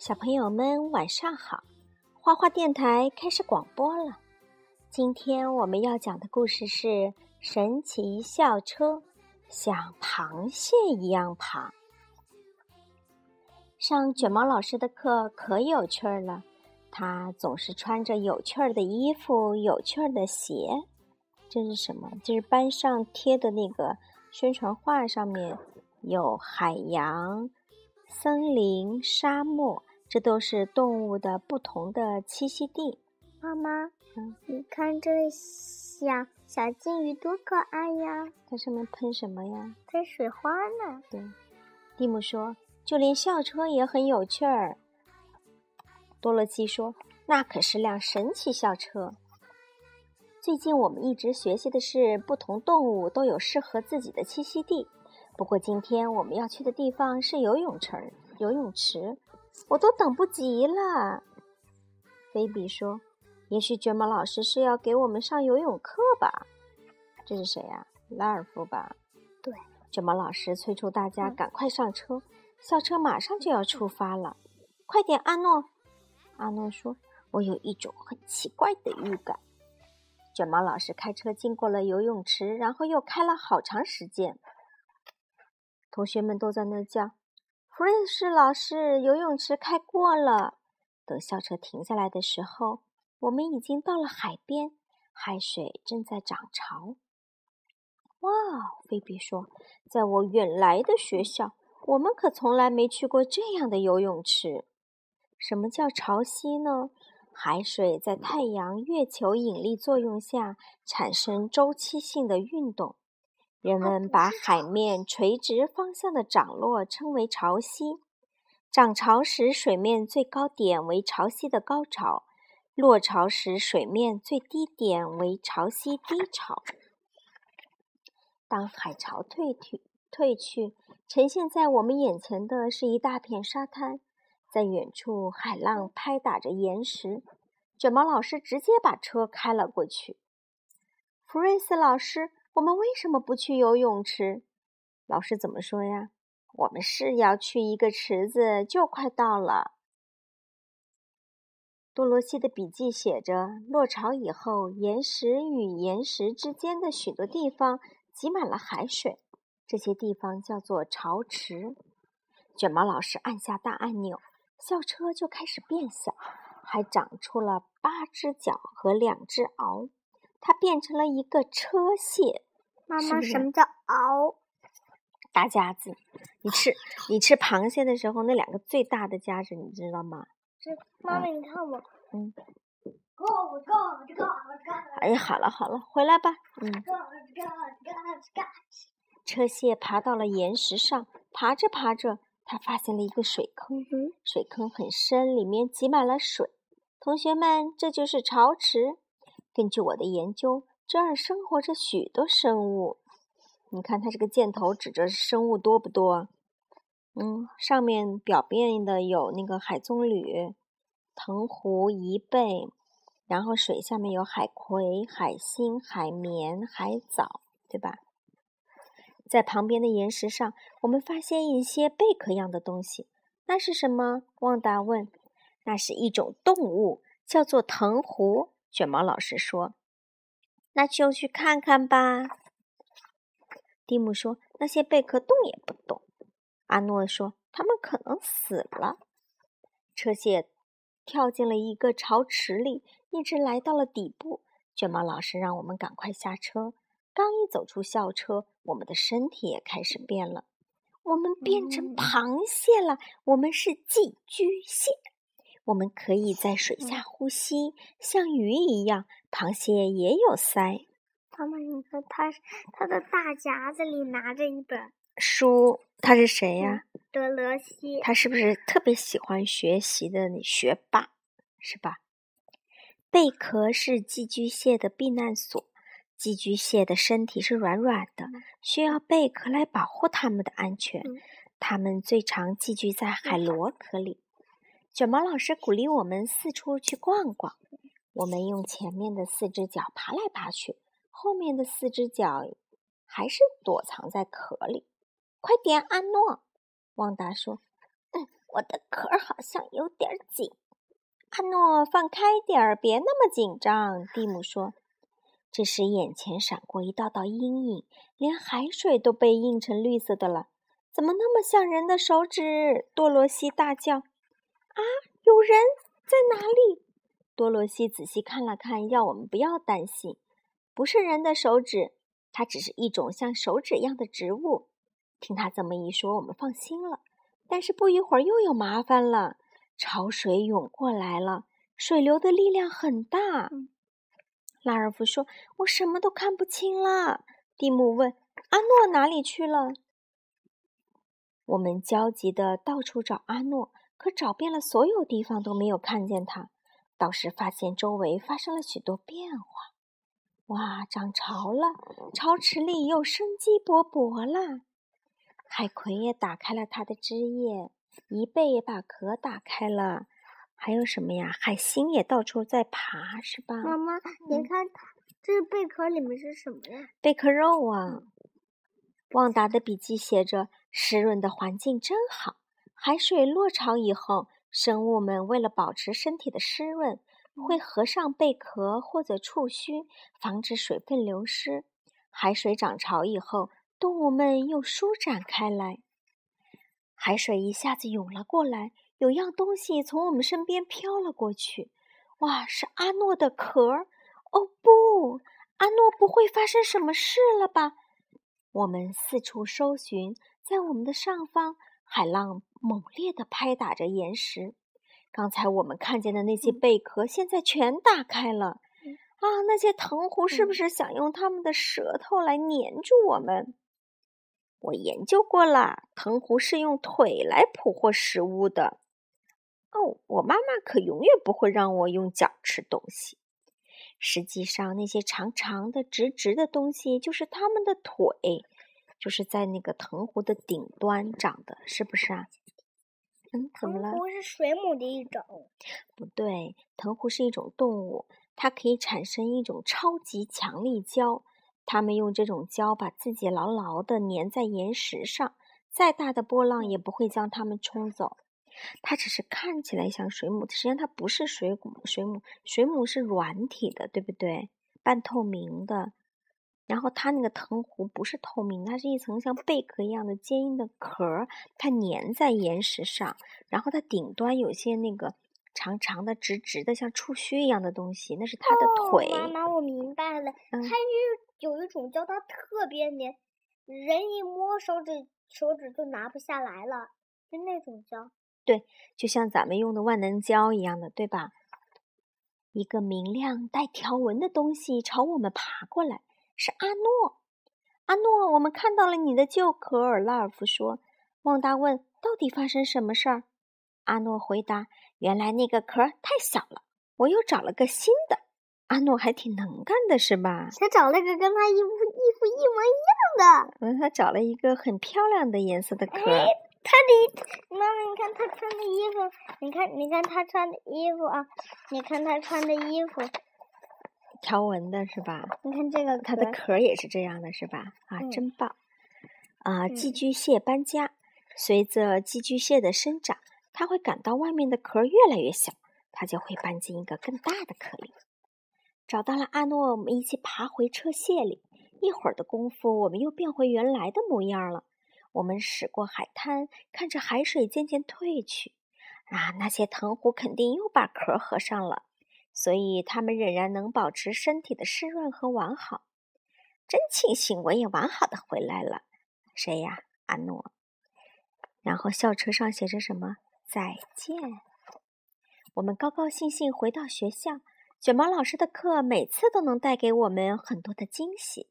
小朋友们晚上好，花花电台开始广播了。今天我们要讲的故事是《神奇校车》，像螃蟹一样爬。上卷毛老师的课可有趣儿了，他总是穿着有趣儿的衣服、有趣儿的鞋。这是什么？这是班上贴的那个宣传画，上面有海洋、森林、沙漠。这都是动物的不同的栖息地。妈妈，嗯，你看这小小金鱼多可爱呀！它上面喷什么呀？喷水花呢。对，蒂姆说，就连校车也很有趣儿。多罗西说，那可是辆神奇校车。最近我们一直学习的是，不同动物都有适合自己的栖息地。不过今天我们要去的地方是游泳池，游泳池。我都等不及了，菲比说：“也许卷毛老师是要给我们上游泳课吧？”这是谁呀？拉尔夫吧？对，卷毛老师催促大家赶快上车，校车马上就要出发了。快点，阿诺！阿诺说：“我有一种很奇怪的预感。”卷毛老师开车经过了游泳池，然后又开了好长时间。同学们都在那叫。弗瑞斯老师，游泳池开过了。等校车停下来的时候，我们已经到了海边，海水正在涨潮。哇，菲比说：“在我远来的学校，我们可从来没去过这样的游泳池。什么叫潮汐呢？海水在太阳、月球引力作用下产生周期性的运动。”人们把海面垂直方向的涨落称为潮汐。涨潮时，水面最高点为潮汐的高潮；落潮时，水面最低点为潮汐低潮。当海潮退去，退去，呈现在我们眼前的是一大片沙滩，在远处，海浪拍打着岩石。卷毛老师直接把车开了过去。弗瑞斯老师。我们为什么不去游泳池？老师怎么说呀？我们是要去一个池子，就快到了。多罗西的笔记写着：落潮以后，岩石与岩石之间的许多地方挤满了海水，这些地方叫做潮池。卷毛老师按下大按钮，校车就开始变小，还长出了八只脚和两只螯。它变成了一个车蟹。妈妈，什么叫螯？大夹子。你吃你吃螃蟹的时候，那两个最大的夹子，你知道吗？是妈妈，你看我。嗯。哎呀，好了好了，回来吧。嗯。车蟹爬到了岩石上，爬着爬着，它发现了一个水坑。水坑很深，里面挤满了水。同学们，这就是潮池。根据我的研究，这儿生活着许多生物。你看，它这个箭头指着生物多不多？嗯，上面表面的有那个海棕榈、藤壶、贻贝，然后水下面有海葵、海星、海绵、海藻，对吧？在旁边的岩石上，我们发现一些贝壳样的东西。那是什么？旺达问。那是一种动物，叫做藤壶。卷毛老师说：“那就去看看吧。”蒂姆说：“那些贝壳动也不动。”阿诺说：“他们可能死了。”车蟹跳进了一个潮池里，一直来到了底部。卷毛老师让我们赶快下车。刚一走出校车，我们的身体也开始变了。我们变成螃蟹了。我们是寄居蟹。我们可以在水下呼吸，像鱼一样。螃蟹也有鳃。妈妈，你看，它它的大夹子里拿着一本书。他是谁呀？德罗西。他是不是特别喜欢学习的学霸？是吧？贝壳是寄居蟹的避难所。寄居蟹的身体是软软的，需要贝壳来保护它们的安全。它们最常寄居在海螺壳里。卷毛老师鼓励我们四处去逛逛。我们用前面的四只脚爬来爬去，后面的四只脚还是躲藏在壳里。快点，阿诺！旺达说：“嗯，我的壳好像有点紧。阿诺，放开点儿，别那么紧张。蒂姆说。这时，眼前闪过一道道阴影，连海水都被映成绿色的了。怎么那么像人的手指？多罗西大叫：“啊，有人在哪里？”多罗西仔细看了看，要我们不要担心，不是人的手指，它只是一种像手指一样的植物。听他这么一说，我们放心了。但是不一会儿又有麻烦了。潮水涌过来了，水流的力量很大。拉尔夫说：“我什么都看不清了。”蒂姆问：“阿诺哪里去了？”我们焦急的到处找阿诺，可找遍了所有地方都没有看见它。倒是发现周围发生了许多变化。哇，涨潮了，潮池里又生机勃勃了。海葵也打开了它的枝叶，贻贝也把壳打开了，还有什么呀？海星也到处在爬，是吧？妈妈，你看，这贝壳里面是什么呀？贝壳肉啊！旺达的笔记写着：“湿润的环境真好。海水落潮以后，生物们为了保持身体的湿润，会合上贝壳或者触须，防止水分流失。海水涨潮以后，动物们又舒展开来。”海水一下子涌了过来，有样东西从我们身边飘了过去。哇，是阿诺的壳！哦不，阿诺不会发生什么事了吧？我们四处搜寻，在我们的上方，海浪猛烈地拍打着岩石。刚才我们看见的那些贝壳，现在全打开了。啊，那些藤壶是不是想用它们的舌头来粘住我们？我研究过了，藤壶是用腿来捕获食物的。哦，我妈妈可永远不会让我用脚吃东西。实际上，那些长长的、直直的东西就是它们的腿，就是在那个藤壶的顶端长的，是不是啊？嗯，怎么了？藤壶是水母的一种。不对，藤壶是一种动物，它可以产生一种超级强力胶。它们用这种胶把自己牢牢地粘在岩石上，再大的波浪也不会将它们冲走。它只是看起来像水母，实际上它不是水母。水母，水母是软体的，对不对？半透明的。然后它那个藤壶不是透明，它是一层像贝壳一样的坚硬的壳，它粘在岩石上，然后它顶端有些那个长长的、直直的，像触须一样的东西，那是它的腿。妈妈，我明白了，它是。有一种胶，它特别粘，人一摸手指，手指就拿不下来了，就那种胶。对，就像咱们用的万能胶一样的，对吧？一个明亮带条纹的东西朝我们爬过来，是阿诺。阿诺，我们看到了你的旧壳。拉尔夫说。旺达问：“到底发生什么事儿？”阿诺回答：“原来那个壳太小了，我又找了个新的。”阿诺还挺能干的，是吧？他找了个跟他衣服衣服一模一样的。嗯，他找了一个很漂亮的颜色的壳。他的妈妈，你看他穿的衣服，你看，你看他穿的衣服啊，你看他穿的衣服，条纹的是吧？你看这个，它的壳也是这样的，是吧？啊，真棒！啊，寄居蟹搬家，随着寄居蟹的生长，它会感到外面的壳越来越小，它就会搬进一个更大的壳里。找到了阿诺，我们一起爬回车蟹里。一会儿的功夫，我们又变回原来的模样了。我们驶过海滩，看着海水渐渐退去。啊，那些藤壶肯定又把壳合上了，所以它们仍然能保持身体的湿润和完好。真庆幸我也完好的回来了。谁呀？阿诺。然后校车上写着什么？再见。我们高高兴兴回到学校。卷毛老师的课每次都能带给我们很多的惊喜，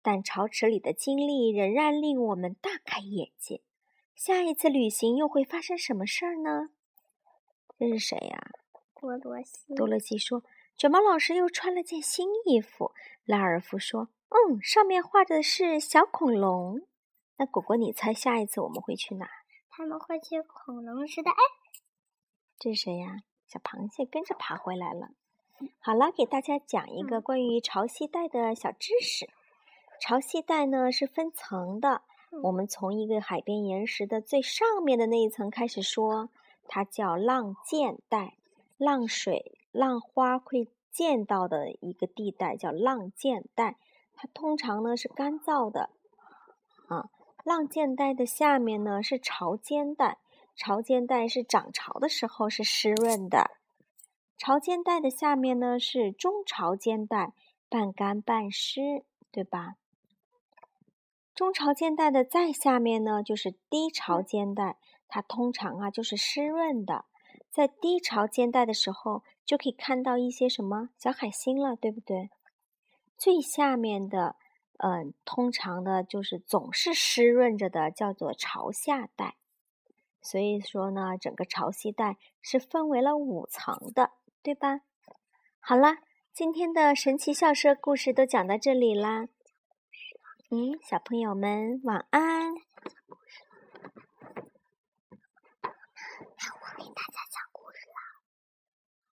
但潮池里的经历仍然令我们大开眼界。下一次旅行又会发生什么事儿呢？这是谁呀？多罗西。多罗西说：“卷毛老师又穿了件新衣服。”拉尔夫说：“嗯，上面画的是小恐龙。”那果果，你猜下一次我们会去哪？他们会去恐龙时代。哎，这是谁呀？小螃蟹跟着爬回来了。好了，给大家讲一个关于潮汐带的小知识。潮汐带呢是分层的，我们从一个海边岩石的最上面的那一层开始说。它叫浪见带，浪水、浪花会见到的一个地带叫浪见带。它通常呢是干燥的，啊，浪见带的下面呢是潮间带，潮间带是涨潮的时候是湿润的，潮间带的下面呢是中潮间带，半干半湿，对吧？中潮间带的再下面呢，就是低潮间带，它通常啊就是湿润的。在低潮间带的时候，就可以看到一些什么小海星了，对不对？最下面的，嗯，通常的就是总是湿润着的，叫做潮下带。所以说呢，整个潮汐带是分为了五层的，对吧？好了，今天的神奇校舍故事都讲到这里啦。嗯，小朋友们晚安。